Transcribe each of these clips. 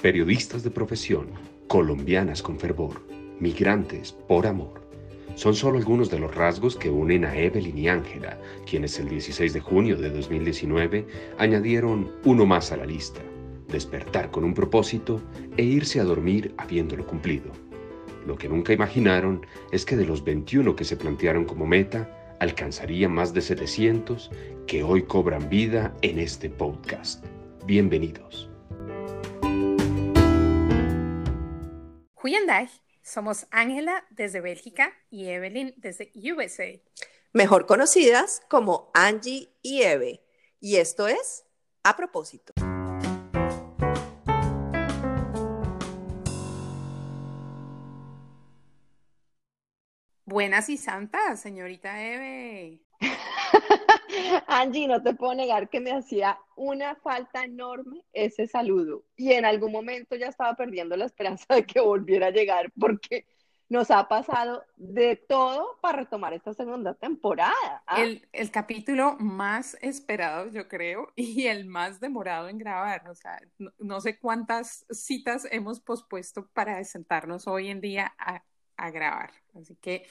periodistas de profesión, colombianas con fervor, migrantes por amor. Son solo algunos de los rasgos que unen a Evelyn y Ángela, quienes el 16 de junio de 2019 añadieron uno más a la lista, despertar con un propósito e irse a dormir habiéndolo cumplido. Lo que nunca imaginaron es que de los 21 que se plantearon como meta, alcanzaría más de 700 que hoy cobran vida en este podcast. Bienvenidos. Goedendag, somos Ángela desde Bélgica y Evelyn desde USA. Mejor conocidas como Angie y Eve. Y esto es A propósito. Buenas y santas, señorita Eve. Angie, no te puedo negar que me hacía una falta enorme ese saludo. Y en algún momento ya estaba perdiendo la esperanza de que volviera a llegar porque nos ha pasado de todo para retomar esta segunda temporada. ¿ah? El, el, capítulo más esperado, yo creo, y el más demorado en grabar. O sea, no, no sé cuántas citas hemos pospuesto para sentarnos hoy en día a, a grabar. Así que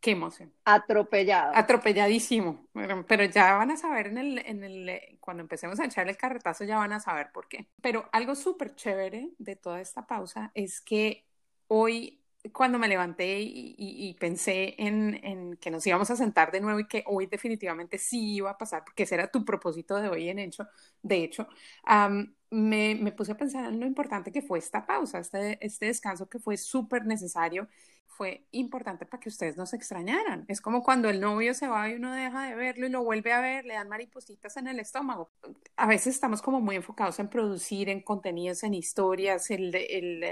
Qué emoción. Atropellado. Atropelladísimo. Pero, ya van a saber en el, en el, eh, cuando empecemos a echar el carretazo, ya van a saber por qué. Pero algo súper chévere de toda esta pausa es que hoy, cuando me levanté y, pensé en, en, que nos íbamos a sentar de nuevo y que hoy definitivamente sí iba a pasar, porque ese era tu propósito de hoy en hecho, de hecho, me, me, puse a pensar en lo importante que fue esta pausa, este, este descanso que fue súper necesario fue importante para que ustedes no se extrañaran. Es como cuando el novio se va y uno deja de verlo y lo vuelve a ver, le dan maripositas en el estómago. A veces estamos como muy enfocados en producir, en contenidos, en historias, el, el,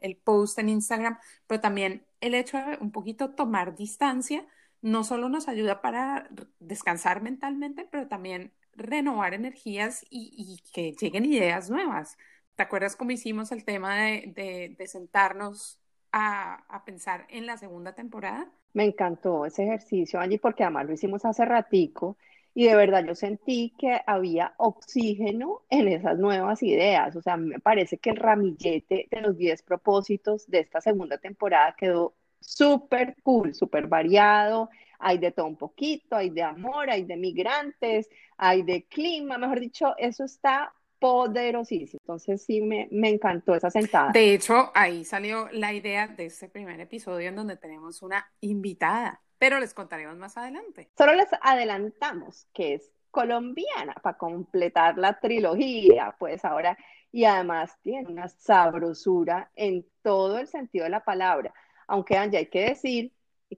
el, post en Instagram, pero también el hecho de un poquito tomar distancia no solo nos ayuda para descansar mentalmente, pero también renovar energías y, que lleguen ideas nuevas. ¿Te acuerdas cómo hicimos el tema de, de sentarnos a, pensar en la segunda temporada? Me encantó ese ejercicio, Angie, porque además lo hicimos hace ratico y de verdad yo sentí que había oxígeno en esas nuevas ideas. O sea, me parece que el ramillete de los 10 propósitos de esta segunda temporada quedó súper cool, súper variado. Hay de todo un poquito, hay de amor, hay de migrantes, hay de clima, mejor dicho, eso está poderosísimo. Entonces sí me, me, encantó esa sentada. De hecho, ahí salió la idea de este primer episodio en donde tenemos una invitada, pero les contaremos más adelante. Solo les adelantamos que es colombiana para completar la trilogía, pues ahora, y además tiene una sabrosura en todo el sentido de la palabra. Aunque Angie, hay que decir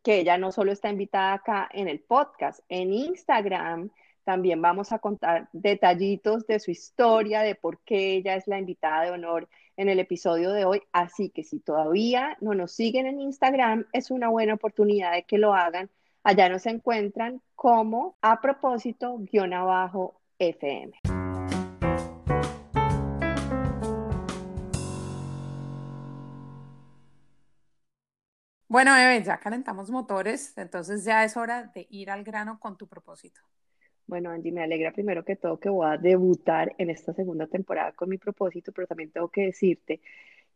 que ella no solo está invitada acá en el podcast, en Instagram también vamos a contar detallitos de su historia, de por qué ella es la invitada de honor en el episodio de hoy. Así que si todavía no nos siguen en Instagram, es una buena oportunidad de que lo hagan. Allá nos encuentran como a propósito guion abajo FM. Bueno, Eve, ya calentamos motores, entonces ya es hora de ir al grano con tu propósito. Bueno, Angie, me alegra primero que todo que voy a debutar en esta segunda temporada con mi propósito, pero también tengo que decirte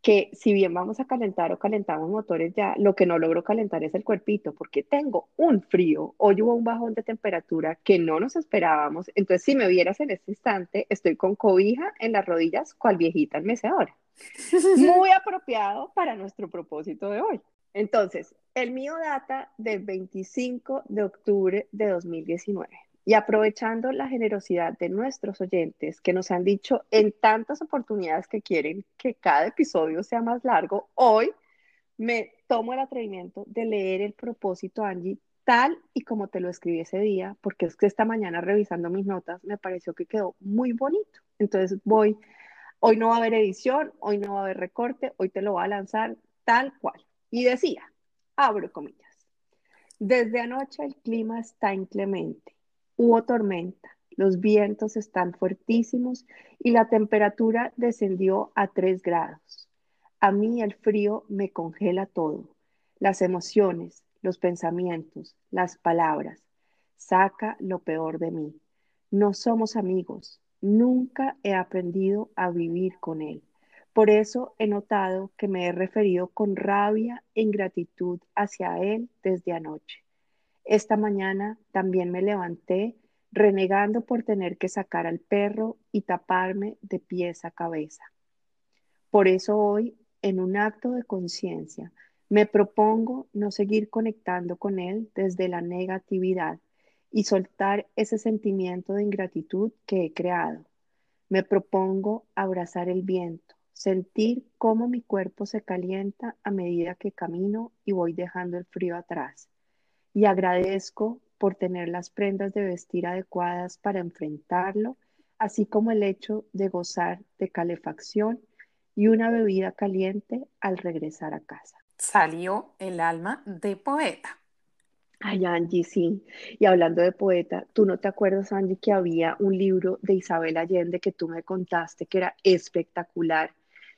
que si bien vamos a calentar o calentamos motores ya, lo que no logro calentar es el cuerpito, porque tengo un frío, hoy hubo un bajón de temperatura que no nos esperábamos, entonces si me vieras en este instante, estoy con cobija en las rodillas, cual viejita en mecedora. Muy apropiado para nuestro propósito de hoy. Entonces, el mío data del 25 de octubre de 2019. Y aprovechando la generosidad de nuestros oyentes que nos han dicho en tantas oportunidades que quieren que cada episodio sea más largo, hoy me tomo el atrevimiento de leer el propósito, Angie, tal y como te lo escribí ese día, porque es que esta mañana revisando mis notas me pareció que quedó muy bonito. Entonces voy, hoy no va a haber edición, hoy no va a haber recorte, hoy te lo voy a lanzar tal cual. Y decía, abro comillas, desde anoche el clima está inclemente Hubo tormenta, los vientos están fuertísimos y la temperatura descendió a 3 grados. A mí el frío me congela todo, las emociones, los pensamientos, las palabras. Saca lo peor de mí. No somos amigos. Nunca he aprendido a vivir con él. Por eso he notado que me he referido con rabia e ingratitud hacia él desde anoche. Esta mañana también me levanté renegando por tener que sacar al perro y taparme de pies a cabeza. Por eso hoy, en un acto de conciencia, me propongo no seguir conectando con él desde la negatividad y soltar ese sentimiento de ingratitud que he creado. Me propongo abrazar el viento, sentir cómo mi cuerpo se calienta a medida que camino y voy dejando el frío atrás. Y agradezco por tener las prendas de vestir adecuadas para enfrentarlo, así como el hecho de gozar de calefacción y una bebida caliente al regresar a casa. Salió el alma de poeta. Ay, Angie, sí. Y hablando de poeta, ¿tú no te acuerdas, Angie, que había un libro de Isabel Allende que tú me contaste que era espectacular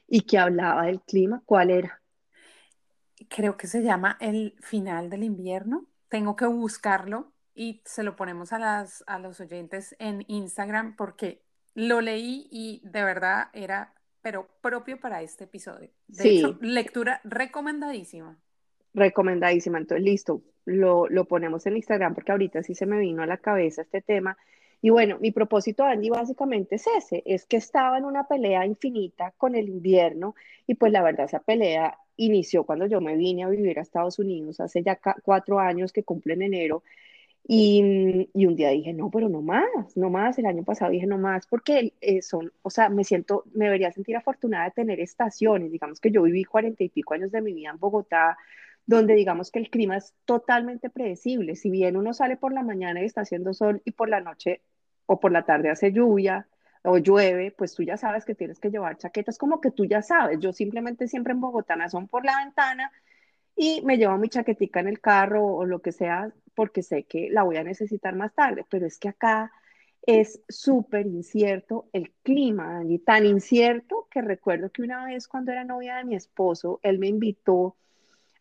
y que hablaba del clima? ¿Cuál era? Creo que se llama El final del invierno. Tengo que buscarlo y se lo ponemos a, las, a los oyentes en Instagram porque lo leí y de verdad era, pero propio para este episodio. De sí. hecho, lectura recomendadísima. Recomendadísima. Entonces, listo, lo, lo ponemos en Instagram porque ahorita sí se me vino a la cabeza este tema. Y bueno, mi propósito, Andy, básicamente es ese, es que estaba en una pelea infinita con el invierno y pues la verdad esa pelea inició cuando yo me vine a vivir a Estados Unidos hace ya cuatro años que cumple en enero y, y, un día dije, no, pero no más, no más. El año pasado dije, no más, porque eh, son, o sea, me siento, me debería sentir afortunada de tener estaciones. Digamos que yo viví cuarenta y pico años de mi vida en Bogotá, donde digamos que el clima es totalmente predecible. Si bien uno sale por la mañana y está haciendo sol y por la noche o por la tarde hace lluvia o llueve, pues tú ya sabes que tienes que llevar chaquetas, como que tú ya sabes. Yo simplemente siempre en Bogotá son por la ventana y me llevo mi chaquetica en el carro o lo que sea porque sé que la voy a necesitar más tarde, pero es que acá es súper incierto el clima, y tan incierto que recuerdo que una vez cuando era novia de mi esposo, él me invitó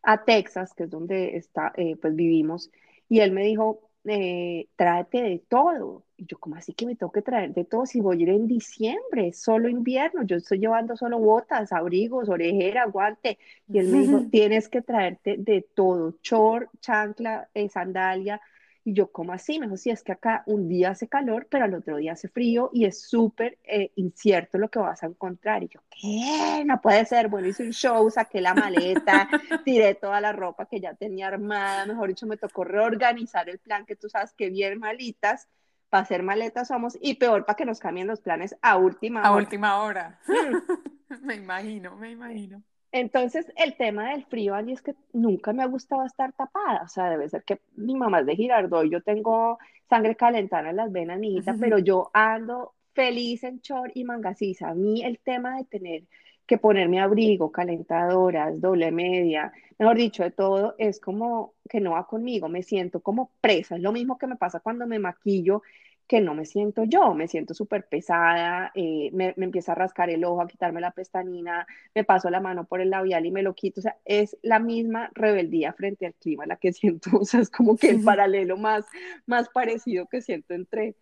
a Texas, que es donde está, eh, pues vivimos, y él me dijo, eh, tráete de todo. Y yo, como así que me tengo que traer de todo si voy a ir en diciembre, solo invierno? Yo estoy llevando solo botas, abrigos, orejera, guante. Y él me dijo, tienes que traerte de todo, chor, chancla, eh, sandalia, y yo, ¿cómo así? Me dijo, sí, es que acá un día hace calor, pero al otro día hace frío y es súper eh, incierto lo que vas a encontrar. Y yo, ¿qué? No puede ser. Bueno, hice un show, saqué la maleta, tiré toda la ropa que ya tenía armada. Mejor dicho, me tocó reorganizar el plan, que tú sabes que bien malitas. Para hacer maletas somos y peor para que nos cambien los planes a última hora. A última hora. Mm. me imagino, me imagino. Entonces, el tema del frío, Angie, es que nunca me ha gustado estar tapada. O sea, debe ser que mi mamá es de Girardot, yo tengo sangre calentada en las venas, mi pero yo ando feliz en short y mangasiza. A mí el tema de tener que ponerme abrigo, calentadoras, doble media, mejor dicho, de todo, es como que no va conmigo, me siento como presa. Es lo mismo que me pasa cuando me maquillo que no me siento yo, me siento súper pesada, eh, me, me, empieza a rascar el ojo, a quitarme la pestañina, me paso la mano por el labial y me lo quito, o sea, es la misma rebeldía frente al clima la que siento, o sea, es como que el paralelo más, más parecido que siento entre,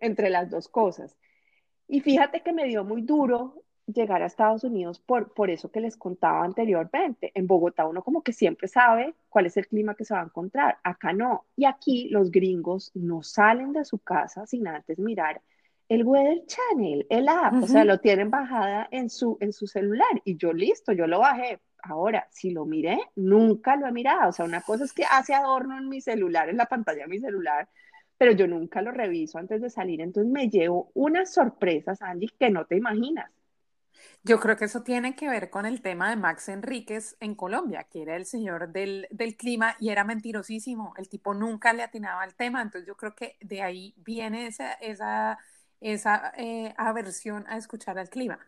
entre las dos cosas. Y fíjate que me dio muy duro llegar a Estados Unidos por, por eso que les contaba anteriormente. En Bogotá uno como que siempre sabe cuál es el clima que se va a encontrar. Acá no. Y aquí los gringos no salen de su casa sin antes mirar el Weather Channel, el app, o sea, lo tienen bajada en su, en su celular. Y yo listo, yo lo bajé. Ahora, si lo miré, nunca lo he mirado. O sea, una cosa es que hace adorno en mi celular, en la pantalla de mi celular, pero yo nunca lo reviso antes de salir. Entonces me llevo unas sorpresas, Andy, que no te imaginas. Yo creo que eso tiene que ver con el tema de Max Enríquez en Colombia, que era el señor del, del, clima y era mentirosísimo. El tipo nunca le atinaba al tema, entonces yo creo que de ahí viene esa, esa, esa eh, aversión a escuchar al clima.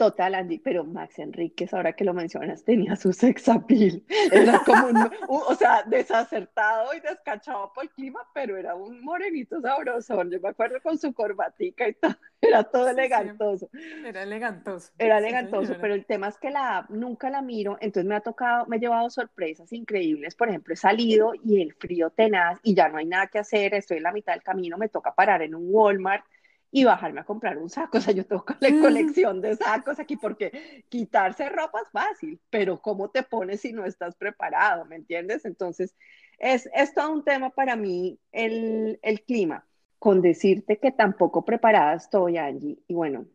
Total, Andy, pero Max Enríquez, ahora que lo mencionas, tenía su sex appeal. Era como un, o sea, desacertado y descachado por el clima, pero era un morenito sabroso. Yo me acuerdo con su corbatica y todo, era todo elegantoso. Era elegantoso. Era elegantoso, pero el tema es que la nunca la miro, entonces me ha tocado, me he llevado sorpresas increíbles. Por ejemplo, he salido y el frío tenaz y ya no hay nada que hacer, estoy en la mitad del camino, me toca parar en un Walmart y bajarme a comprar un saco. O sea, yo tengo la mm. colección de sacos aquí porque quitarse ropa es fácil, pero ¿cómo te pones si no estás preparado? ¿Me entiendes? Entonces, es, es todo un tema para mí el, el clima. Con decirte que tampoco preparada estoy, Angie, y bueno,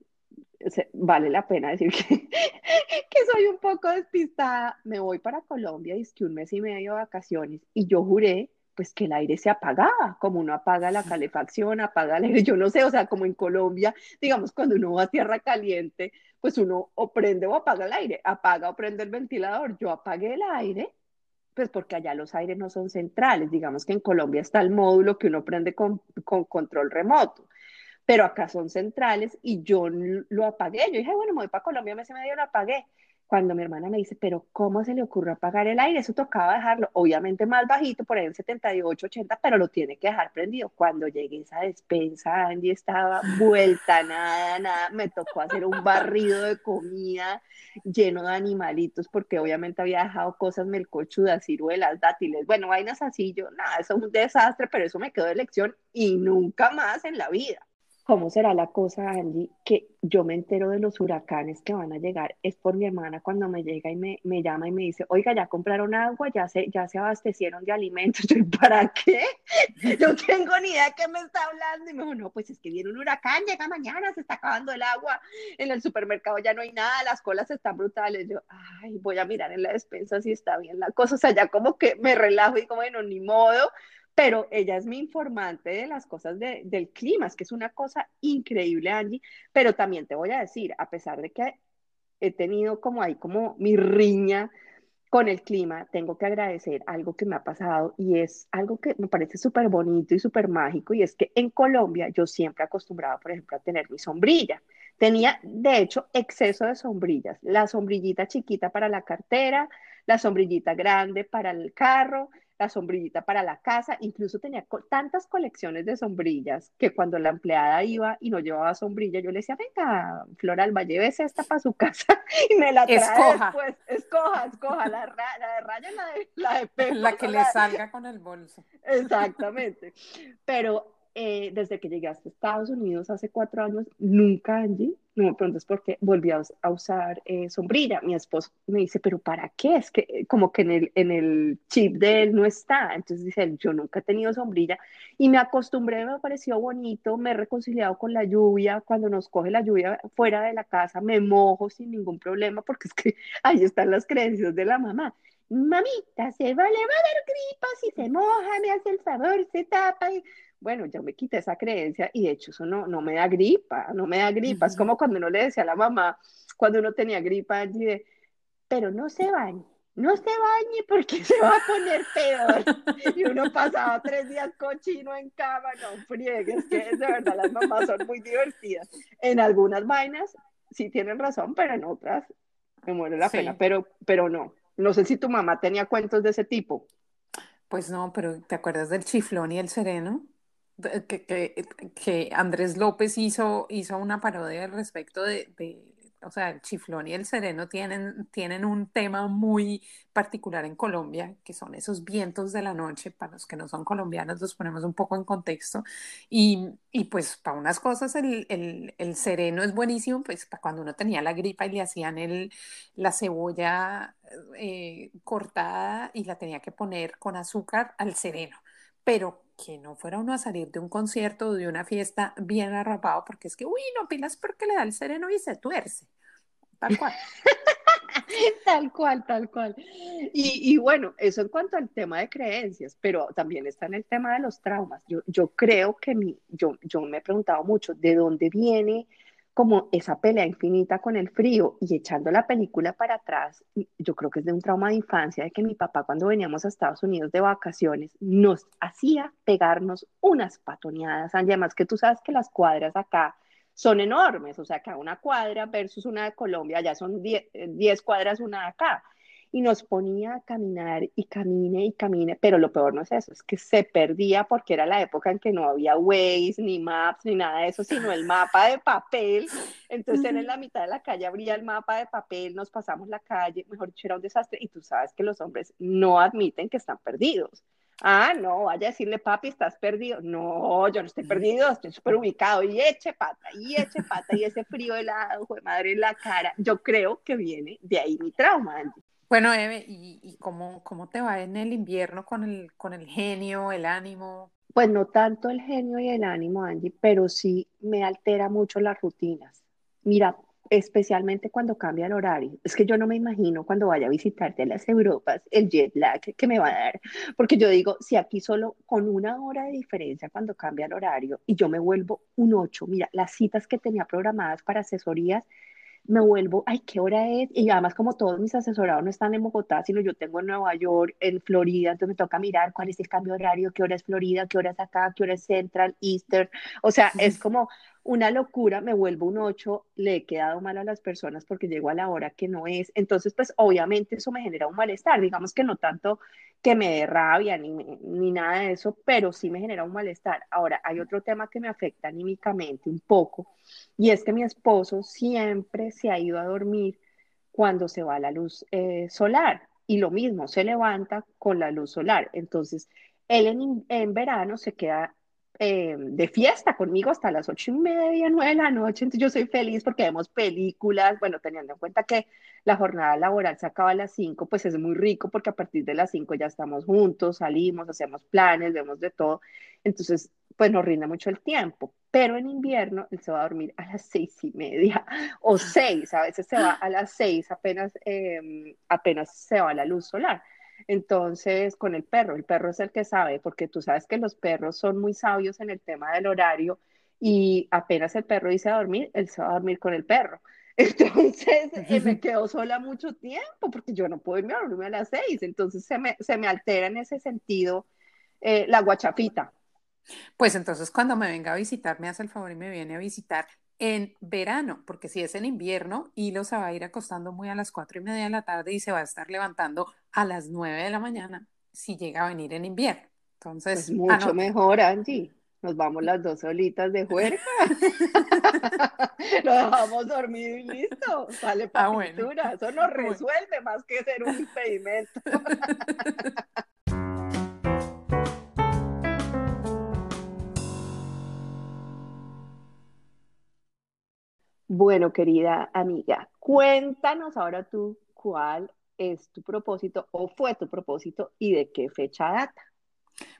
vale la pena decir que, que, soy un poco despistada. Me voy para Colombia y es que un mes y medio de vacaciones y yo juré pues que el aire se apagaba, como uno apaga la calefacción, apaga el aire, yo no sé, o sea, como en Colombia, digamos, cuando uno va a tierra caliente, pues uno o prende o apaga el aire, apaga o prende el ventilador, yo apagué el aire, pues porque allá los aires no son centrales, digamos que en Colombia está el módulo que uno prende con, con control remoto, pero acá son centrales y yo lo apagué, yo dije, bueno, me voy para Colombia, me se medio lo apagué, cuando mi hermana me dice, pero ¿cómo se le ocurre apagar el aire? Eso tocaba dejarlo, obviamente más bajito, por ahí en 78, 80, pero lo tiene que dejar prendido. Cuando llegué a esa despensa, Andy estaba vuelta, nada, nada, me tocó hacer un barrido de comida lleno de animalitos, porque obviamente había dejado cosas melcochudas, ciruelas, dátiles, bueno, vainas así, yo, nada, eso es un desastre, pero eso me quedó de lección y nunca más en la vida. ¿Cómo será la cosa, Angie, que yo me entero de los huracanes que van a llegar? Es por mi hermana cuando me llega y me, me llama y me dice, oiga, ya compraron agua, ya se, ya se abastecieron de alimentos. Yo, ¿para qué? No tengo ni idea de qué me está hablando. Y me dijo, no, pues es que viene un huracán, llega mañana, se está acabando el agua, en el supermercado ya no hay nada, las colas están brutales. Yo, ay, voy a mirar en la despensa si está bien la cosa. O sea, ya como que me relajo y digo, bueno, ni modo pero ella es mi informante de las cosas del clima, es que es una cosa increíble, Angie, pero también te voy a decir, a pesar de que he tenido como ahí como mi riña con el clima, tengo que agradecer algo que me ha pasado y es algo que me parece súper bonito y súper mágico y es que en Colombia yo siempre acostumbraba, por ejemplo, a tener mi sombrilla. Tenía, de hecho, exceso de sombrillas. La sombrillita chiquita para la cartera, la sombrillita grande para el carro, la sombrillita para la casa, incluso tenía tantas colecciones de sombrillas que cuando la empleada iba y no llevaba sombrilla, yo le decía, venga, Floralba, llévese esta para su casa y me la trae escoja. después, escoja, escoja, la, de raya, la de, la de La que le salga con el bolso. Exactamente, pero eh, desde que llegué a Estados Unidos hace cuatro años, nunca, Angie, no me preguntes por qué, volví a, usar eh, sombrilla. Mi esposo me dice, pero ¿para qué? Es que eh, como que en el, en el chip de él no está. Entonces dice, yo nunca he tenido sombrilla y me acostumbré, me pareció bonito, me he reconciliado con la lluvia. Cuando nos coge la lluvia fuera de la casa, me mojo sin ningún problema porque es que ahí están las creencias de la mamá mamita, se va, le va a dar gripa si se moja, me hace el favor, se tapa. Y bueno, yo me quité esa creencia y de hecho eso no, no me da gripa, no me da gripa. Es como cuando uno le decía a la mamá, cuando uno tenía gripa, allí de, pero no se bañe, no se bañe porque se va a poner peor. Y uno pasaba tres días cochino en cama, no friegues, que de verdad las mamás son muy divertidas. En algunas vainas sí tienen razón, pero en otras me muere la pena, pero, pero no. No sé si tu mamá tenía cuentos de ese tipo. Pues no, pero ¿te acuerdas del chiflón y el sereno? Que, que, que, Andrés López hizo, hizo una parodia al respecto de, de, o sea, el chiflón y el sereno tienen, tienen un tema muy particular en Colombia, que son esos vientos de la noche, para los que no son colombianos los ponemos un poco en contexto, y, y pues para unas cosas el, el, el, sereno es buenísimo, pues para cuando uno tenía la gripa y le hacían el, la cebolla eh, cortada y la tenía que poner con azúcar al sereno, pero que no fuera uno a salir de un concierto o de una fiesta bien arrapado, porque es que, uy, no pilas porque le da el sereno y se tuerce. Tal cual. tal cual, tal cual. Y, y, bueno, eso en cuanto al tema de creencias, pero también está en el tema de los traumas. Yo, yo creo que mi, yo, yo me he preguntado mucho de dónde viene como esa pelea infinita con el frío y echando la película para atrás, yo creo que es de un trauma de infancia, de que mi papá cuando veníamos a Estados Unidos de vacaciones nos hacía pegarnos unas patoneadas, además que tú sabes que las cuadras acá son enormes, o sea, que una cuadra versus una de Colombia, ya son 10 cuadras una de acá y nos ponía a caminar y camine y camine, pero lo peor no es eso, es que se perdía porque era la época en que no había Waze, ni Maps, ni nada de eso, sino el mapa de papel. Entonces en la mitad de la calle abría el mapa de papel, nos pasamos la calle, mejor dicho, era un desastre y tú sabes que los hombres no admiten que están perdidos. Ah, no, vaya a decirle, papi, estás perdido. No, yo no estoy perdido, estoy súper ubicado. Y eche pata, y eche pata, y ese frío helado, de madre en la cara. Yo creo que viene de ahí mi trauma, Andy. Bueno, Eve, ¿y, y cómo, cómo, te va en el invierno con el, con el genio, el ánimo? Pues no tanto el genio y el ánimo, Andy, pero sí me altera mucho las rutinas. Mira, especialmente cuando cambia el horario. Es que yo no me imagino cuando vaya a visitarte a las Europas el jet lag que me va a dar, porque yo digo, si aquí solo con una hora de diferencia cuando cambia el horario y yo me vuelvo un 8, mira, las citas que tenía programadas para asesorías, me vuelvo, ay, ¿qué hora es? Y además como todos mis asesorados no están en Bogotá, sino yo tengo en Nueva York, en Florida, entonces me toca mirar cuál es el cambio horario, qué hora es Florida, qué hora es acá, qué hora es Central, Eastern, o sea, es como una locura, me vuelvo un 8, le he quedado mal a las personas porque llego a la hora que no es. Entonces, pues obviamente eso me genera un malestar, digamos que no tanto que me dé rabia ni, ni nada de eso, pero sí me genera un malestar. Ahora, hay otro tema que me afecta anímicamente un poco y es que mi esposo siempre se ha ido a dormir cuando se va la luz eh, solar y lo mismo, se levanta con la luz solar. Entonces, él en, en verano se queda eh, de fiesta conmigo hasta las ocho y media, nueve de la noche. Entonces yo soy feliz porque vemos películas, bueno, teniendo en cuenta que la jornada laboral se acaba a las cinco, pues es muy rico porque a partir de las cinco ya estamos juntos, salimos, hacemos planes, vemos de todo. Entonces, pues nos rinde mucho el tiempo. Pero en invierno él se va a dormir a las seis y media o seis, a veces se va a las seis, apenas, eh, apenas se va la luz solar. Entonces, con el perro, el perro es el que sabe, porque tú sabes que los perros son muy sabios en el tema del horario y apenas el perro dice a dormir, él se va a dormir con el perro. Entonces, eh, me quedo sola mucho tiempo porque yo no puedo irme a dormir a las seis. Entonces, se me, se me altera en ese sentido eh, la guachafita. Pues entonces, cuando me venga a visitar, me hace el favor y me viene a visitar en verano, porque si es en invierno, Hilo se va a ir acostando muy a las cuatro y media de la tarde y se va a estar levantando a las nueve de la mañana si llega a venir en invierno. Entonces, pues mucho mejor, Angie. Nos vamos las dos solitas de juerga. Nos dejamos dormir y listo. Sale para ah, pintura. Eso nos resuelve más que ser un impedimento. Bueno, querida amiga, cuéntanos ahora tú cuál es tu propósito o fue tu propósito y de qué fecha data.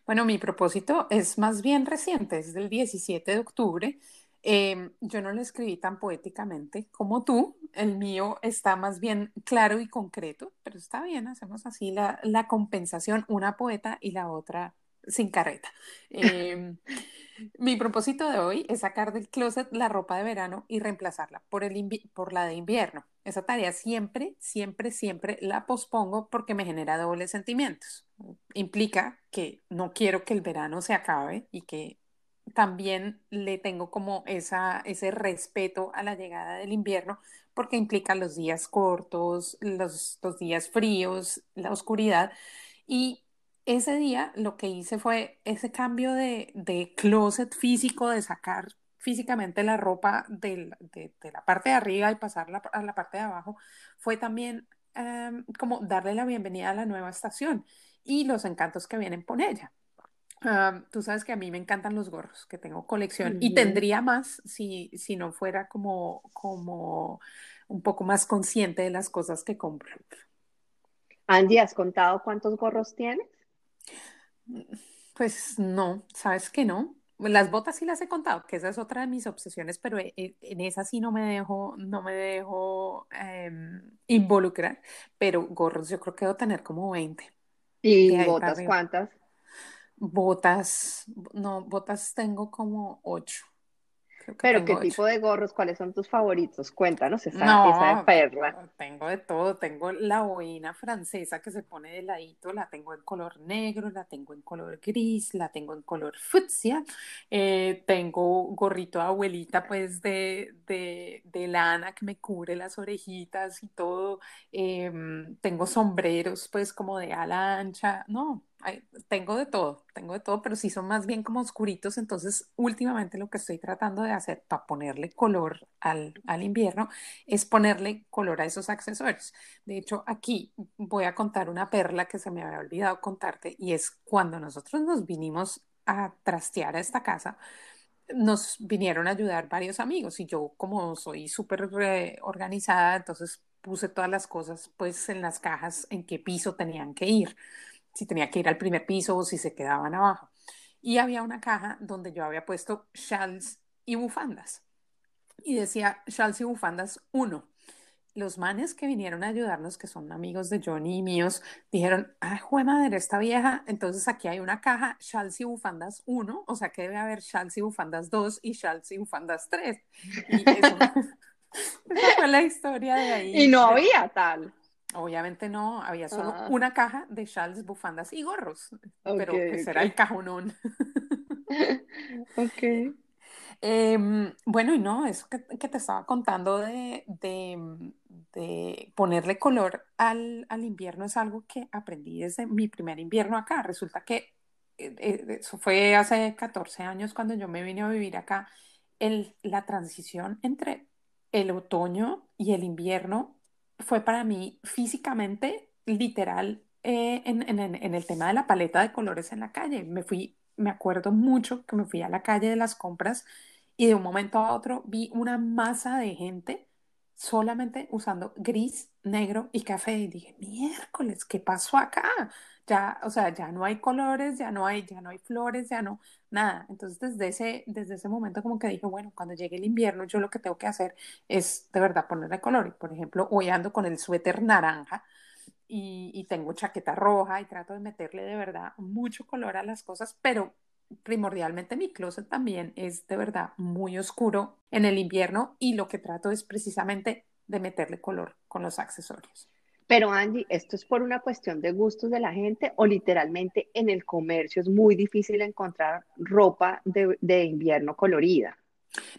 Bueno, mi propósito es más bien reciente, es del 17 de octubre. Em, yo no lo escribí tan poéticamente como tú, el mío está más bien claro y concreto, pero está bien, hacemos así la, la compensación, una poeta y la otra sin carreta. Em, mi propósito de hoy es sacar del closet la ropa de verano y reemplazarla por, el por la de invierno. Esa tarea siempre, siempre, siempre la pospongo porque me genera dobles sentimientos. Implica que no quiero que el verano se acabe y que también le tengo como esa, ese respeto a la llegada del invierno porque implica los días cortos, los, los días fríos, la oscuridad y ese día lo que hice fue ese cambio de, de closet físico, de sacar físicamente la ropa de, de, la parte de arriba y pasarla a la parte de abajo, fue también em, como darle la bienvenida a la nueva estación y los encantos que vienen con ella. tú sabes que a mí me encantan los gorros, que tengo colección y tendría más si, si no fuera como, como un poco más consciente de las cosas que compro. Andy, ¿has contado cuántos gorros tienes? Pues no, sabes que no. Las botas sí las he contado, que esa es otra de mis obsesiones, pero e, e, en esa sí no me dejo, no me dejo em, involucrar. Pero gorros yo creo que debo tener como 20. ¿Y botas cuántas? Botas, no, botas tengo como 8. Pero ¿qué tipo de gorros? ¿Cuáles son tus favoritos? Cuéntanos esa, esa de perla. Tengo de todo. Tengo la boina francesa que se pone de ladito, la tengo en color negro, la tengo en color gris, la tengo en color fucsia. Eh, tengo gorrito de abuelita pues de, de, de, lana que me cubre las orejitas y todo. Em, tengo sombreros pues como de ala ancha. No, tengo de todo, tengo de todo, pero sí son más bien como oscuritos, entonces últimamente lo que estoy tratando de hacer para ponerle color al, al invierno es ponerle color a esos accesorios. De hecho, aquí voy a contar una perla que se me había olvidado contarte y es cuando nosotros nos vinimos a trastear a esta casa, nos vinieron a ayudar varios amigos y yo como soy súper eh, organizada, entonces puse todas las cosas pues en las cajas en qué piso tenían que ir, si tenía que ir al primer piso o si se quedaban abajo. Y había una caja donde yo había puesto shawls y bufandas. Y decía shawls y bufandas 1 los manes que vinieron a ayudarnos, que son amigos de Johnny y míos, dijeron, ay, jue madre, esta vieja, entonces aquí hay una caja, shawls y bufandas 1, o sea que debe haber shawls y bufandas 2 y shawls y bufandas 3. Y eso, esa fue la historia de ahí. Y no había tal. Obviamente no, había solo ah. una caja de shawls, bufandas y gorros, pero ese era el cajonón. ok. Em, bueno, y no, eso que, te estaba contando de, de ponerle color al, al, invierno es algo que aprendí desde mi primer invierno acá. Resulta que eh, eh, eso fue hace 14 años cuando yo me vine a vivir acá. El, la transición entre el otoño y el invierno fue para mí físicamente literal eh, en, en, en, el tema de la paleta de colores en la calle. Me fui, me acuerdo mucho que me fui a la calle de las compras y de un momento a otro vi una masa de gente solamente usando gris, negro y café. Y dije, miércoles, ¿qué pasó acá? Ya, o sea, ya no hay colores, ya no hay, ya no hay flores, ya no, nada. Entonces, desde ese, desde ese momento como que dije, bueno, cuando llegue el invierno, yo lo que tengo que hacer es de verdad ponerle color. Y, por ejemplo, hoy ando con el suéter naranja y, y tengo chaqueta roja y trato de meterle de verdad mucho color a las cosas, pero primordialmente mi closet también es de verdad muy oscuro en el invierno y lo que trato es precisamente de meterle color con los accesorios. Pero Angie, ¿esto es por una cuestión de gustos de la gente o literalmente en el comercio es muy difícil encontrar ropa de, de invierno colorida?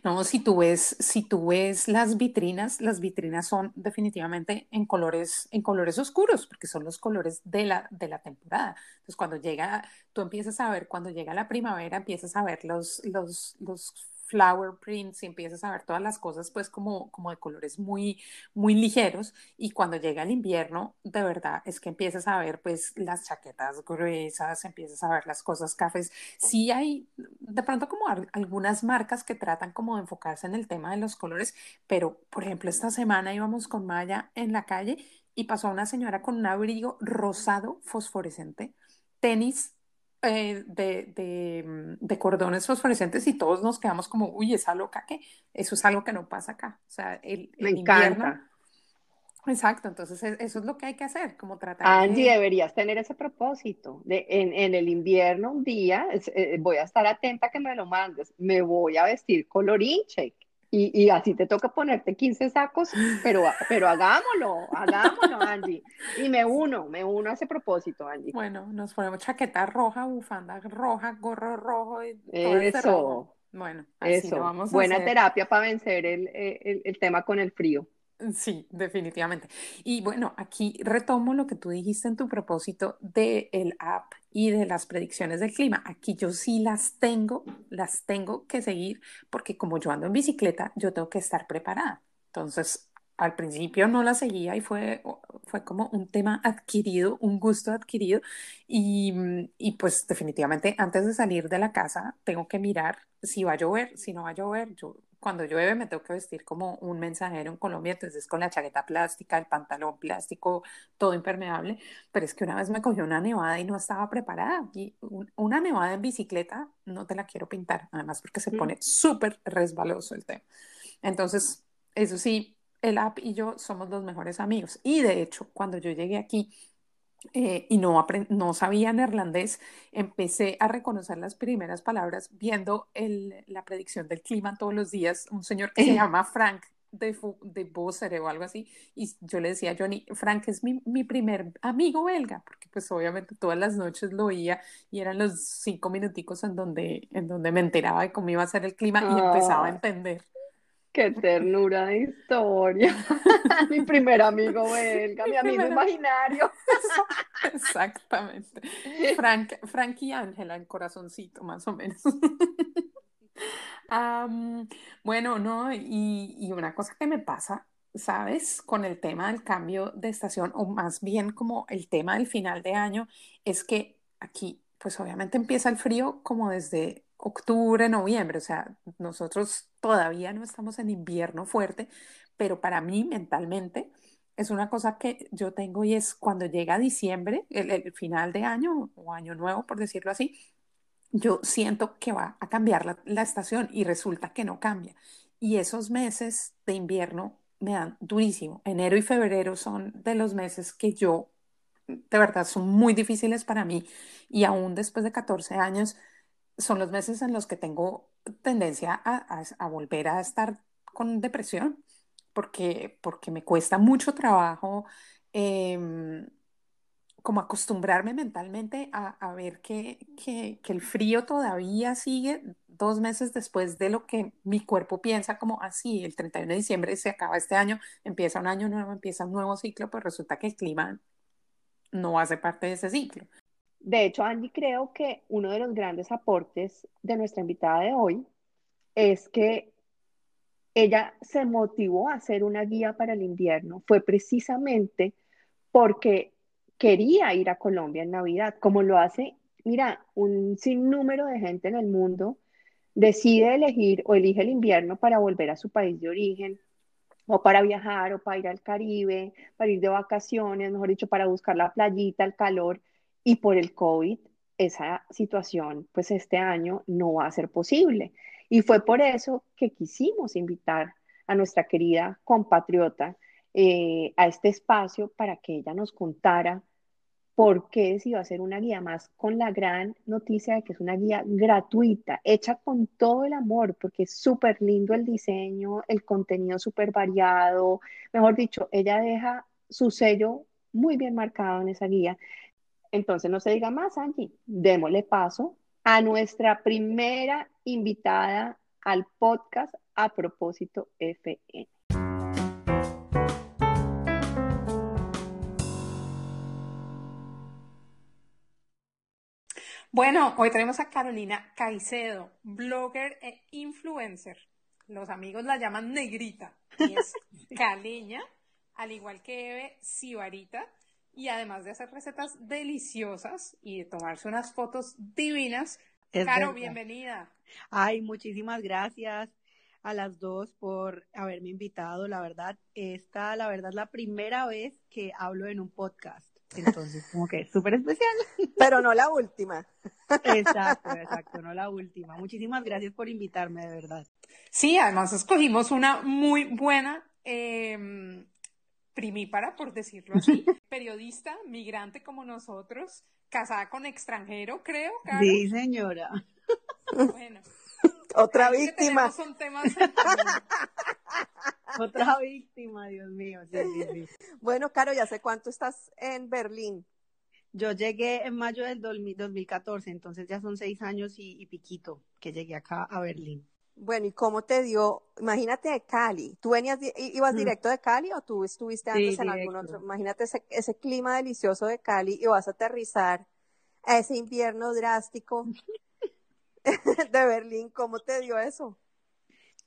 No, si tú ves, si tú ves las vitrinas, las vitrinas son definitivamente en colores, en colores oscuros, porque son los colores de la, de la temporada. Entonces, cuando llega, tú empiezas a ver, cuando llega la primavera, empiezas a ver los, los, los flower prints y empiezas a ver todas las cosas pues como, como de colores muy, muy ligeros y cuando llega el invierno, de verdad es que empiezas a ver pues las chaquetas gruesas, empiezas a ver las cosas cafés. Sí hay de pronto como algunas marcas que tratan como de enfocarse en el tema de los colores, pero por ejemplo esta semana íbamos con Maya en la calle y pasó una señora con un abrigo rosado fosforescente, tenis eh, de, mm, de, cordones fosforescentes y todos nos quedamos como, uy, esa loca que eso es algo que no pasa acá. O sea, el, Me encanta. Exacto, entonces e, eso es lo que hay que hacer, como tratar. Angie, deberías tener ese propósito. De, en, en el invierno un día eh, voy a estar atenta que me lo mandes. Me voy a vestir colorinche. Y, y, así te toca ponerte 15 sacos, pero, pero hagámoslo, hagámoslo, Angie. Y me uno, me uno a ese propósito, Angie. Bueno, nos ponemos chaqueta roja, bufanda roja, gorro rojo. Y todo Eso. Bueno, así Eso. Lo vamos a Buena hacer. terapia para vencer el, el, el tema con el frío. Sí, definitivamente. Y bueno, aquí retomo lo que tú dijiste en tu propósito del app y de las predicciones del clima. Aquí yo sí las tengo, las tengo que seguir porque como yo ando en bicicleta, yo tengo que estar preparada. Entonces, al principio no la seguía y fue, fue como un tema adquirido, un gusto adquirido. Y, y pues definitivamente antes de salir de la casa tengo que mirar si va a llover, si no va a llover. Yo cuando llueve me tengo que vestir como un mensajero en Colombia, entonces con la chaqueta plástica, el pantalón plástico, todo impermeable, pero es que una vez me cogió una nevada y no estaba preparada. Y una nevada en bicicleta no te la quiero pintar, además porque se pone súper resbaloso el tema. Entonces, eso sí, el app y yo somos los mejores amigos. Y de hecho, cuando yo llegué aquí, eh, y no, no sabía neerlandés, empecé a reconocer las primeras palabras viendo el, la predicción del clima todos los días. Un señor que se llama Frank de, de Bossere o algo así, y yo le decía a Johnny, Frank es mi, mi, primer amigo belga, porque pues obviamente todas las noches lo oía y eran los cinco minuticos en donde, en donde me enteraba de cómo iba a ser el clima y empezaba a entender. Qué ternura de historia. mi primer amigo belga, mi, amigo imaginario. Exactamente. Frank, Frank y Ángela, el corazoncito, más o menos. bueno, no, y, y una cosa que me pasa ¿sabes? Con el tema del cambio de estación, o más bien como el tema del final de año, es que aquí, pues obviamente empieza el frío como desde octubre, noviembre, o sea, nosotros todavía no estamos en invierno fuerte, pero para mí mentalmente es una cosa que yo tengo y es cuando llega diciembre, el, final de año o año nuevo, por decirlo así, yo siento que va a cambiar la, la estación y resulta que no cambia. Y esos meses de invierno me dan durísimo. Enero y febrero son de los meses que yo, de verdad, son muy difíciles para mí y aún después de 14 años, son los meses en los que tengo tendencia a, volver a estar con depresión porque, porque me cuesta mucho trabajo em, como acostumbrarme mentalmente a, ver que, que, el frío todavía sigue dos meses después de lo que mi cuerpo piensa como así, ah, el 31 de diciembre se acaba este año, empieza un año nuevo, empieza un nuevo ciclo, pues resulta que el clima no hace parte de ese ciclo. De hecho, Andy, creo que uno de los grandes aportes de nuestra invitada de hoy es que ella se motivó a hacer una guía para el invierno, fue precisamente porque quería ir a Colombia en Navidad, como lo hace, mira, un sinnúmero de gente en el mundo decide elegir o elige el invierno para volver a su país de origen, o para viajar, o para ir al Caribe, para ir de vacaciones, mejor dicho, para buscar la playita, el calor, y por el COVID, esa situación, pues este año no va a ser posible. Y fue por eso que quisimos invitar a nuestra querida compatriota eh, a este espacio para que ella nos contara por qué decidió hacer una guía más con la gran noticia de que es una guía gratuita, hecha con todo el amor, porque es súper lindo el diseño, el contenido súper variado, mejor dicho, ella deja su sello muy bien marcado en esa guía. Entonces, no se diga más, Angie, démosle paso a nuestra primera invitada al podcast a propósito FN. Bueno, hoy tenemos a Carolina Caicedo, blogger e influencer. Los amigos la llaman negrita y es caleña, al igual que Eve Sibarita. Y además de hacer recetas deliciosas y de tomarse unas fotos divinas, Caro, bienvenida. Ay, muchísimas gracias a las dos por haberme invitado. La verdad, esta, la verdad, es la primera vez que hablo en un podcast. Entonces, como que es súper especial. Pero no la última. Exacto, exacto, no la última. Muchísimas gracias por invitarme, de verdad. Sí, además escogimos una muy buena eh, primípara, por decirlo así. Periodista, migrante como nosotros, casada con extranjero, creo. Sí, señora. Bueno. Otra víctima. Son temas Otra víctima, Dios mío. Bueno, Caro, ya sé cuánto estás en Berlín. Yo llegué en mayo del 2014, entonces ya son seis años y, piquito que llegué acá a Berlín. Bueno, ¿y cómo te dio? Imagínate de Cali. ¿Tú venías, ibas mm. directo de Cali o tú estuviste antes en algún otro? Imagínate ese, ese, clima delicioso de Cali y vas a aterrizar a ese invierno drástico de Berlín. ¿Cómo te dio eso?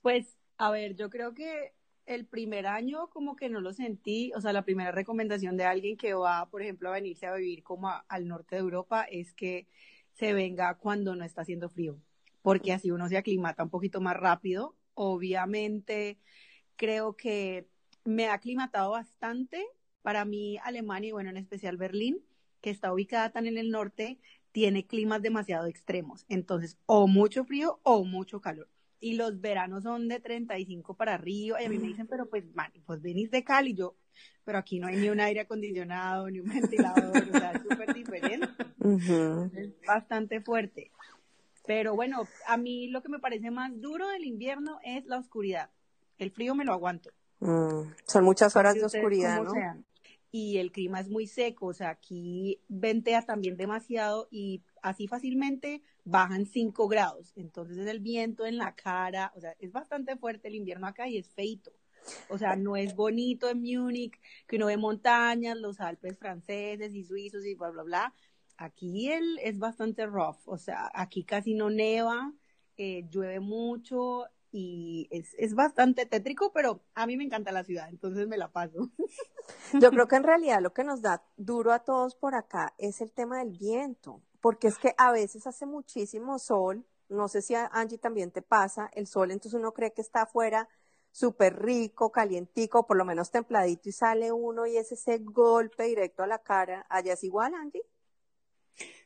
Pues, a ver, yo creo que el primer año como que no lo sentí, o sea, la primera recomendación de alguien que va, por ejemplo, a venirse a vivir como al norte de Europa es que se venga cuando no está haciendo frío, porque así uno se aclimata un poquito más rápido. Obviamente, creo que me ha aclimatado bastante. Para mí, Alemania y bueno, en especial Berlín, que está ubicada tan en el norte, tiene climas demasiado extremos. Entonces, o mucho frío o mucho calor y los veranos son de 35 para arriba, y a mí me dicen, pero pues, man, pues venís de Cali, yo, pero aquí no hay ni un aire acondicionado, ni un ventilador, o sea, es súper diferente, es bastante fuerte. Pero bueno, a mí lo que me parece más duro del invierno es la oscuridad. El frío me lo aguanto. Mm, son muchas horas de oscuridad, ¿no? Y el clima es muy seco, o sea, aquí ventea también demasiado y así fácilmente bajan 5 grados. Entonces es el viento en la cara, o sea, es bastante fuerte el invierno acá y es feito. O sea, no es bonito en Múnich, que uno ve montañas, los Alpes franceses y suizos y bla, bla, bla. Aquí el, es bastante rough, o sea, aquí casi no neva, eh, llueve mucho y es, es bastante tétrico, pero a mí me encanta la ciudad, entonces me la paso. Yo creo que en realidad lo que nos da duro a todos por acá es el tema del viento, porque es que a veces hace muchísimo sol, no sé si a Angie también te pasa, el sol, entonces uno cree que está afuera súper rico, calientico, por lo menos templadito y sale uno y es ese golpe directo a la cara. ¿Allá es igual, Angie?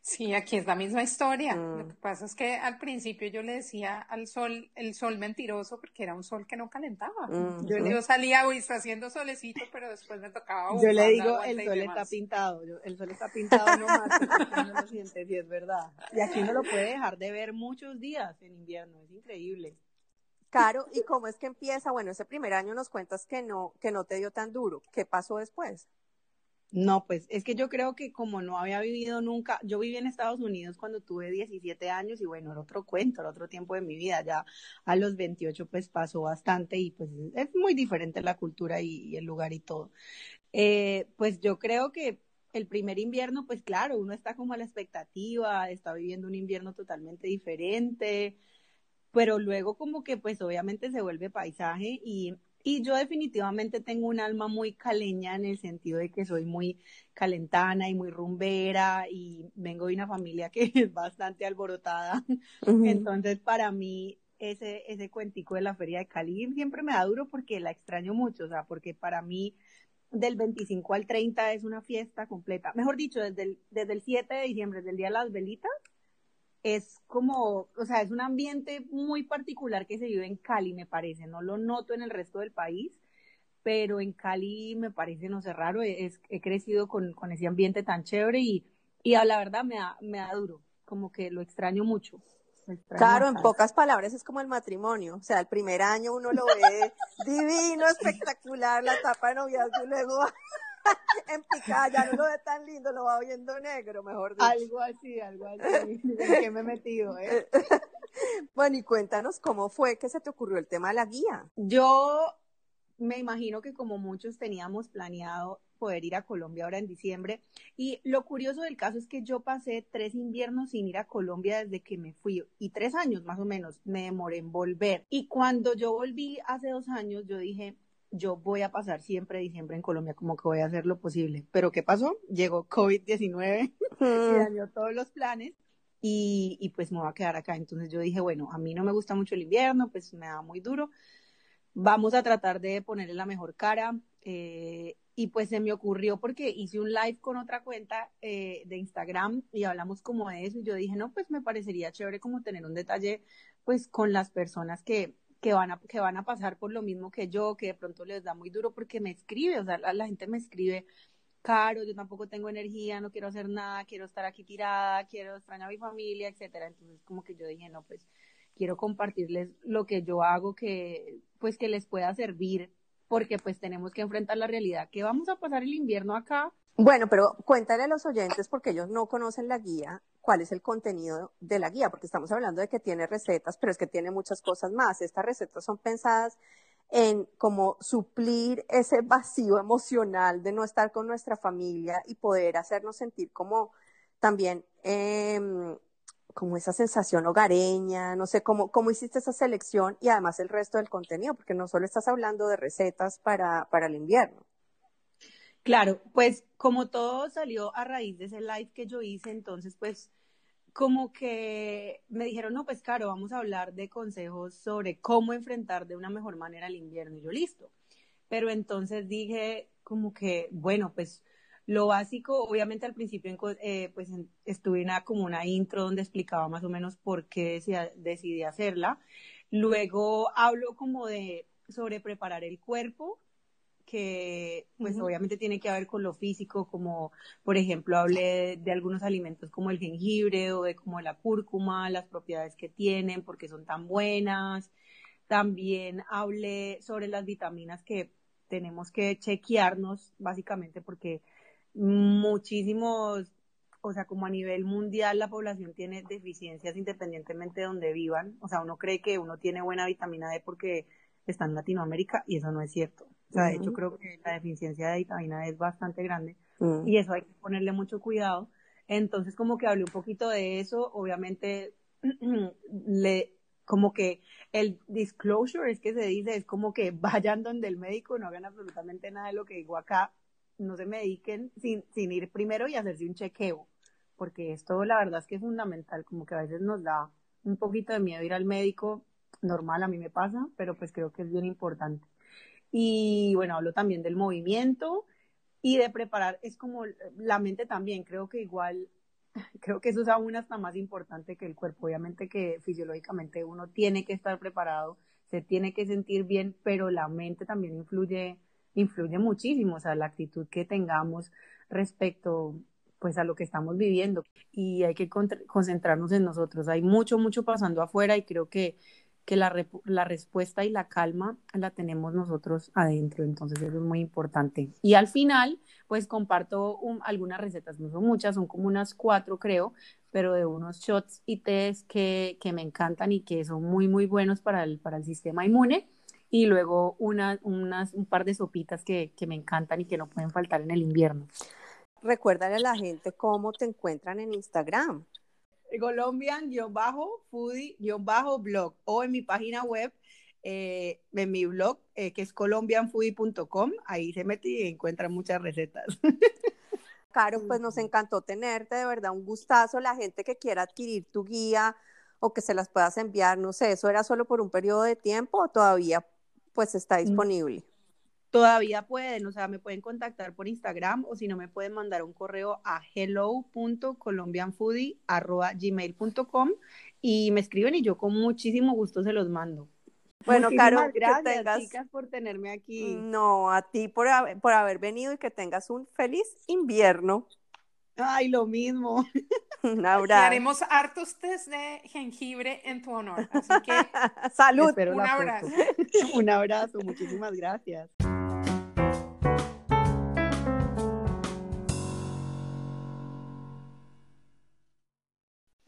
Sí, aquí es la misma historia. Lo mm. que pasa es que al principio yo le decía al sol, el sol mentiroso, porque era un sol que no calentaba. Mm, yo, salía, hoy está haciendo solecito, pero después me tocaba. Yo le digo, el sol está pintado, el sol está pintado nomás, no lo siente, sí es verdad. Y aquí no lo puede dejar de ver muchos días en invierno, es increíble. Caro, ¿y cómo es que empieza? Bueno, ese primer año nos cuentas que no, que no te dio tan duro. ¿Qué pasó después? No, pues es que yo creo que como no había vivido nunca, yo viví en Estados Unidos cuando tuve 17 años y bueno, era otro cuento, era otro tiempo de mi vida, ya a los 28 pues pasó bastante y pues es muy diferente la cultura y, el lugar y todo. Eh, pues yo creo que el primer invierno, pues claro, uno está como a la expectativa, está viviendo un invierno totalmente diferente, pero luego como que pues obviamente se vuelve paisaje y y yo definitivamente tengo un alma muy caleña en el sentido de que soy muy calentana y muy rumbera y vengo de una familia que es bastante alborotada. Entonces, para mí, ese, ese cuentico de la Feria de Cali siempre me da duro porque la extraño mucho, o sea, porque para mí del 25 al 30 es una fiesta completa. Mejor dicho, desde el, desde el 7 de diciembre, desde el Día de las Velitas, es como, o sea, es un ambiente muy particular que se vive en Cali, me parece. No lo noto en el resto del país, pero en Cali me parece, no sé, raro. Es, he crecido con, con, ese ambiente tan chévere y, y a la verdad me da, me da duro, como que lo extraño mucho. claro, en pocas palabras es como el matrimonio. O sea, el primer año uno lo ve divino, espectacular, la tapa de noviazgo y luego en picada, ya no lo ve tan lindo, lo va viendo negro, mejor dicho. Algo así, algo así. ¿En qué me he metido, eh? bueno, y cuéntanos cómo fue que se te ocurrió el tema de la guía. Yo me imagino que como muchos teníamos planeado poder ir a Colombia ahora en diciembre. Y lo curioso del caso es que yo pasé tres inviernos sin ir a Colombia desde que me fui y tres años más o menos me demoré en volver. Y cuando yo volví hace dos años, yo dije, yo voy a pasar siempre diciembre en Colombia, como que voy a hacer lo posible. Pero ¿qué pasó? Llegó COVID-19 y dañó todos los planes y, y, pues me voy a quedar acá. Entonces yo dije, bueno, a mí no me gusta mucho el invierno, pues me da muy duro. Vamos a tratar de ponerle la mejor cara. Eh, y pues se me ocurrió porque hice un live con otra cuenta eh, de Instagram y hablamos como de eso y yo dije, no, pues me parecería chévere como tener un detalle pues con las personas que, que van, a, que van a pasar por lo mismo que yo, que de pronto les da muy duro porque me escribe, o sea, la, gente me escribe, Caro, yo tampoco tengo energía, no quiero hacer nada, quiero estar aquí tirada, quiero extrañar a mi familia, etcétera. Entonces, como que yo dije, no, pues quiero compartirles lo que yo hago que, pues, que les pueda servir, porque pues tenemos que enfrentar la realidad que vamos a pasar el invierno acá. Bueno, pero cuéntale a los oyentes, porque ellos no conocen la guía, cuál es el contenido de la guía, porque estamos hablando de que tiene recetas, pero es que tiene muchas cosas más. Estas recetas son pensadas en como suplir ese vacío emocional de no estar con nuestra familia y poder hacernos sentir como también em, como esa sensación hogareña, no sé cómo, cómo hiciste esa selección y además el resto del contenido, porque no solo estás hablando de recetas para, para el invierno. Claro, pues como todo salió a raíz de ese live que yo hice, entonces pues como que me dijeron, no, pues claro, vamos a hablar de consejos sobre cómo enfrentar de una mejor manera el invierno y yo listo. Pero entonces dije como que, bueno, pues lo básico, obviamente al principio eh, pues estuve en como una intro donde explicaba más o menos por qué decidí hacerla. Luego hablo como de sobre preparar el cuerpo que pues obviamente tiene que ver con lo físico, como por ejemplo hablé de, algunos alimentos como el jengibre o de como la cúrcuma, las propiedades que tienen, porque son tan buenas. También hablé sobre las vitaminas que tenemos que chequearnos básicamente porque muchísimos o sea, como a nivel mundial la población tiene deficiencias independientemente de donde vivan. O sea, uno cree que uno tiene buena vitamina D porque está en Latinoamérica y eso no es cierto. Sea, de hecho creo que la deficiencia de vitamina D es bastante grande mm. y eso hay que ponerle mucho cuidado. Entonces, como que hablé un poquito de eso, obviamente le como que el disclosure es que se dice, es como que vayan donde el médico, no hagan absolutamente nada de lo que digo acá, no se mediquen sin, sin ir primero y hacerse un chequeo, porque esto la verdad es que es fundamental, como que a veces nos da un poquito de miedo ir al médico, normal a mí me pasa, pero pues creo que es bien importante. Y bueno, hablo también del movimiento y de preparar, es como la mente también, creo que igual creo que eso es aún hasta más importante que el cuerpo. Obviamente que fisiológicamente uno tiene que estar preparado, se tiene que sentir bien, pero la mente también influye, influye muchísimo, o sea, la actitud que tengamos respecto pues a lo que estamos viviendo y hay que concentrarnos en nosotros. Hay mucho, mucho pasando afuera y creo que que la, la, respuesta y la calma la tenemos nosotros adentro, entonces eso es muy importante. Y al final, pues comparto algunas recetas, no son muchas, son como unas cuatro creo, pero de unos shots y tés que, que me encantan y que son muy, muy buenos para el, para el sistema inmune. Y luego una, unas, un par de sopitas que, que me encantan y que no pueden faltar en el invierno. Recuérdale a la gente cómo te encuentran en Instagram. Colombian-foodie-blog o en mi página web, eh, en mi blog, eh, que es colombianfoodie.com. Ahí se mete y encuentra muchas recetas. Caro, pues nos encantó tenerte, de verdad, un gustazo. La gente que quiera adquirir tu guía o que se las puedas enviar, no sé, ¿eso era solo por un periodo de tiempo o todavía pues está mm. disponible? Todavía pueden, o sea, me pueden contactar por Instagram o si no me pueden mandar un correo a hello.colombianfoodie.gmail.com y me escriben y yo con muchísimo gusto se los mando. Bueno, Caro, gracias chicas por tenerme aquí. No, a ti por, por haber venido y que tengas un feliz invierno. Ay, lo mismo. Un abrazo. haremos hartos test de jengibre en tu honor. Así que salud. un abrazo. un abrazo, muchísimas gracias.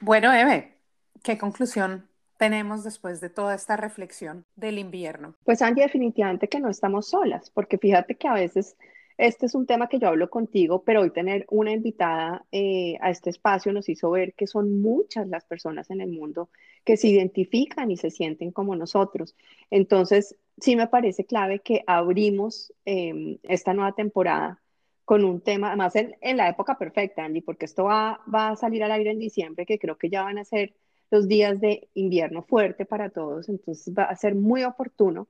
Bueno, Eve, ¿qué conclusión tenemos después de toda esta reflexión del invierno? Pues Andy, definitivamente que no estamos solas, porque fíjate que a veces este es un tema que yo hablo contigo, pero hoy tener una invitada eh, a este espacio nos hizo ver que son muchas las personas en el mundo que se identifican y se sienten como nosotros. Entonces, sí me parece clave que abrimos em, esta nueva temporada con un tema, además en, la época perfecta, Andy, porque esto va, va a salir al aire en diciembre, que creo que ya van a ser los días de invierno fuerte para todos, entonces va a ser muy oportuno.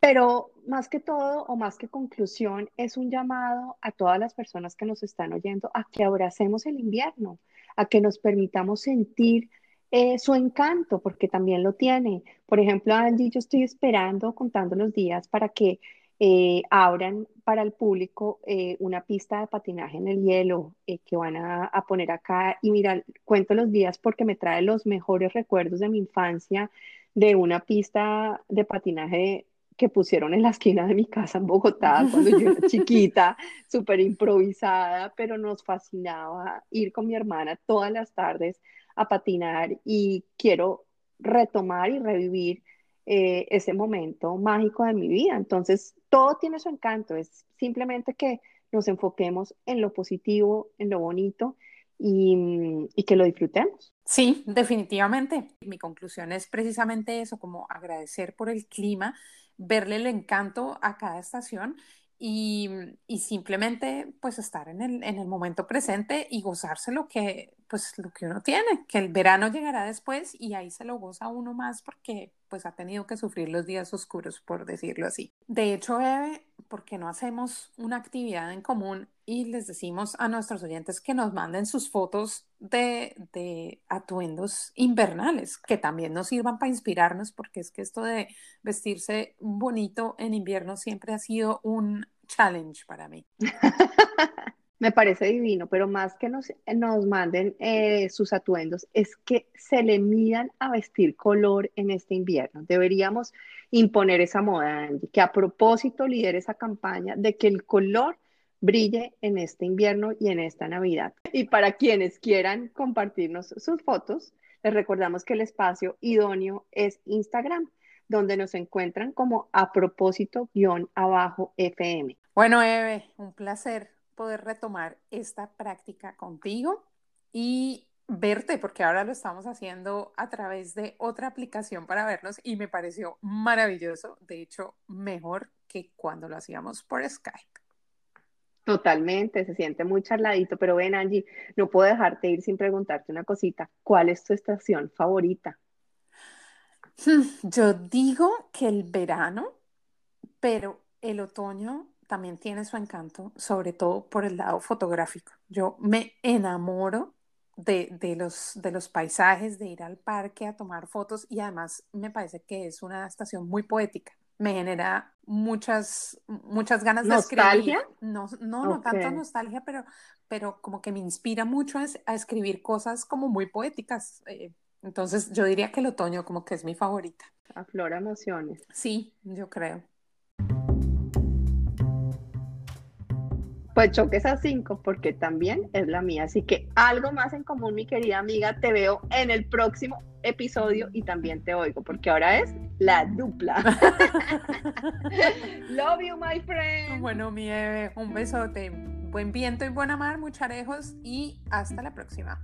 Pero más que todo, o más que conclusión, es un llamado a todas las personas que nos están oyendo a que abracemos el invierno, a que nos permitamos sentir eh, su encanto, porque también lo tiene. Por ejemplo, Andy, yo estoy esperando, contando los días para que eh, abran para el público eh, una pista de patinaje en el hielo eh, que van a, poner acá. Y mira, cuento los días porque me trae los mejores recuerdos de mi infancia de una pista de patinaje que pusieron en la esquina de mi casa en Bogotá cuando yo era chiquita, súper improvisada, pero nos fascinaba ir con mi hermana todas las tardes a patinar y quiero retomar y revivir eh, ese momento mágico de mi vida. Entonces, todo tiene su encanto, es simplemente que nos enfoquemos en lo positivo, en lo bonito y, y, que lo disfrutemos. Sí, definitivamente. Mi conclusión es precisamente eso, como agradecer por el clima, verle el encanto a cada estación y, simplemente pues estar en el, en el momento presente y gozarse lo que, pues, lo que uno tiene, que el verano llegará después y ahí se lo goza uno más porque pues ha tenido que sufrir los días oscuros, por decirlo así. De hecho, Eve, ¿por qué no hacemos una actividad en común y les decimos a nuestros oyentes que nos manden sus fotos de, de atuendos invernales, que también nos sirvan para inspirarnos, porque es que esto de vestirse bonito en invierno siempre ha sido un challenge para mí. me parece divino, pero más que nos, nos manden eh, sus atuendos, es que se le midan a vestir color en este invierno. Deberíamos imponer esa moda, Andy, que a propósito lidere esa campaña de que el color brille en este invierno y en esta Navidad. Y para quienes quieran compartirnos sus fotos, les recordamos que el espacio idóneo es Instagram, donde nos encuentran como a propósito guion abajo FM. Bueno, Eve, un placer poder retomar esta práctica contigo y verte, porque ahora lo estamos haciendo a través de otra aplicación para vernos y me pareció maravilloso, de hecho, mejor que cuando lo hacíamos por Skype. Totalmente, se siente muy charladito, pero ven Angie, no puedo dejarte ir sin preguntarte una cosita. ¿Cuál es tu estación favorita? Yo digo que el verano, pero el otoño también tiene su encanto, sobre todo por el lado fotográfico. Yo me enamoro de, de, los, de los paisajes, de ir al parque a tomar fotos y además me parece que es una estación muy poética me genera muchas, muchas ganas de escribir. No, no, no tanto nostalgia, pero, pero como que me inspira mucho a, escribir cosas como muy poéticas. Eh, entonces yo diría que el otoño como que es mi favorita. Aflora emociones. Sí, yo creo. Pues choques a cinco porque también es la mía. Así que algo más en común, mi querida amiga. Te veo en el próximo episodio y también te oigo porque ahora es la dupla. Love you, my friend. Bueno, mi Eve, un besote. Buen viento y buena mar, mucharejos y hasta la próxima.